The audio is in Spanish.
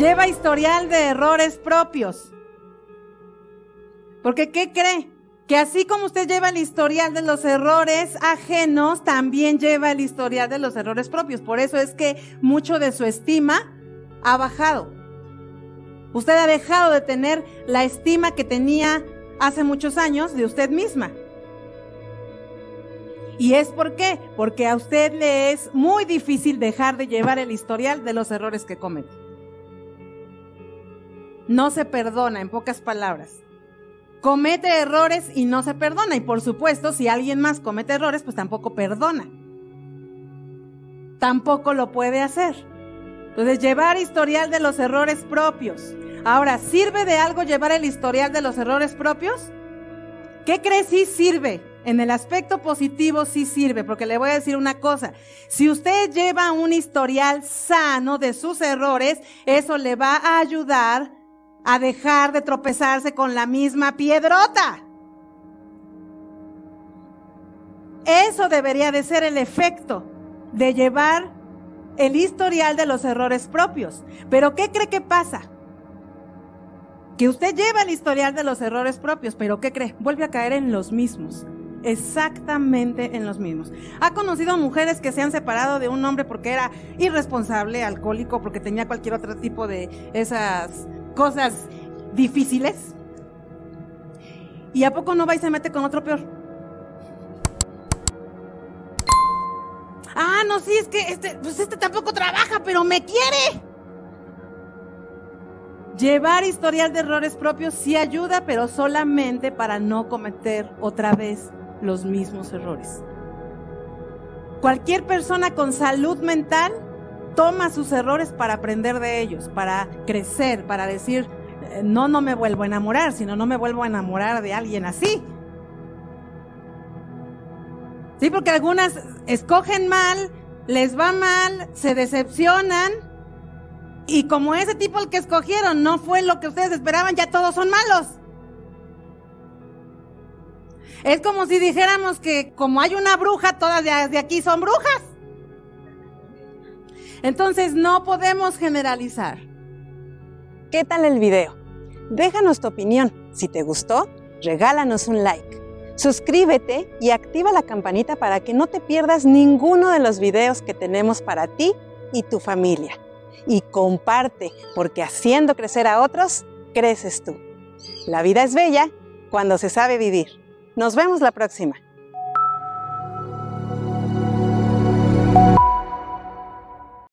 lleva historial de errores propios. Porque ¿qué cree? Que así como usted lleva el historial de los errores ajenos, también lleva el historial de los errores propios. Por eso es que mucho de su estima ha bajado. Usted ha dejado de tener la estima que tenía hace muchos años de usted misma. ¿Y es por qué? Porque a usted le es muy difícil dejar de llevar el historial de los errores que comete. No se perdona, en pocas palabras. Comete errores y no se perdona. Y por supuesto, si alguien más comete errores, pues tampoco perdona. Tampoco lo puede hacer. Entonces, llevar historial de los errores propios. Ahora, ¿sirve de algo llevar el historial de los errores propios? ¿Qué crees si sirve? En el aspecto positivo sí sirve, porque le voy a decir una cosa. Si usted lleva un historial sano de sus errores, eso le va a ayudar a dejar de tropezarse con la misma piedrota. Eso debería de ser el efecto de llevar el historial de los errores propios. Pero ¿qué cree que pasa? Que usted lleva el historial de los errores propios, pero ¿qué cree? Vuelve a caer en los mismos exactamente en los mismos. Ha conocido mujeres que se han separado de un hombre porque era irresponsable, alcohólico, porque tenía cualquier otro tipo de esas cosas difíciles. ¿Y a poco no va y se mete con otro peor? Ah, no, sí, es que este, pues este tampoco trabaja, pero me quiere. Llevar historial de errores propios sí ayuda, pero solamente para no cometer otra vez los mismos errores. Cualquier persona con salud mental toma sus errores para aprender de ellos, para crecer, para decir, eh, no, no me vuelvo a enamorar, sino no me vuelvo a enamorar de alguien así. Sí, porque algunas escogen mal, les va mal, se decepcionan y como ese tipo el que escogieron no fue lo que ustedes esperaban, ya todos son malos. Es como si dijéramos que como hay una bruja, todas de aquí son brujas. Entonces no podemos generalizar. ¿Qué tal el video? Déjanos tu opinión. Si te gustó, regálanos un like. Suscríbete y activa la campanita para que no te pierdas ninguno de los videos que tenemos para ti y tu familia. Y comparte, porque haciendo crecer a otros, creces tú. La vida es bella cuando se sabe vivir. Nos vemos la próxima.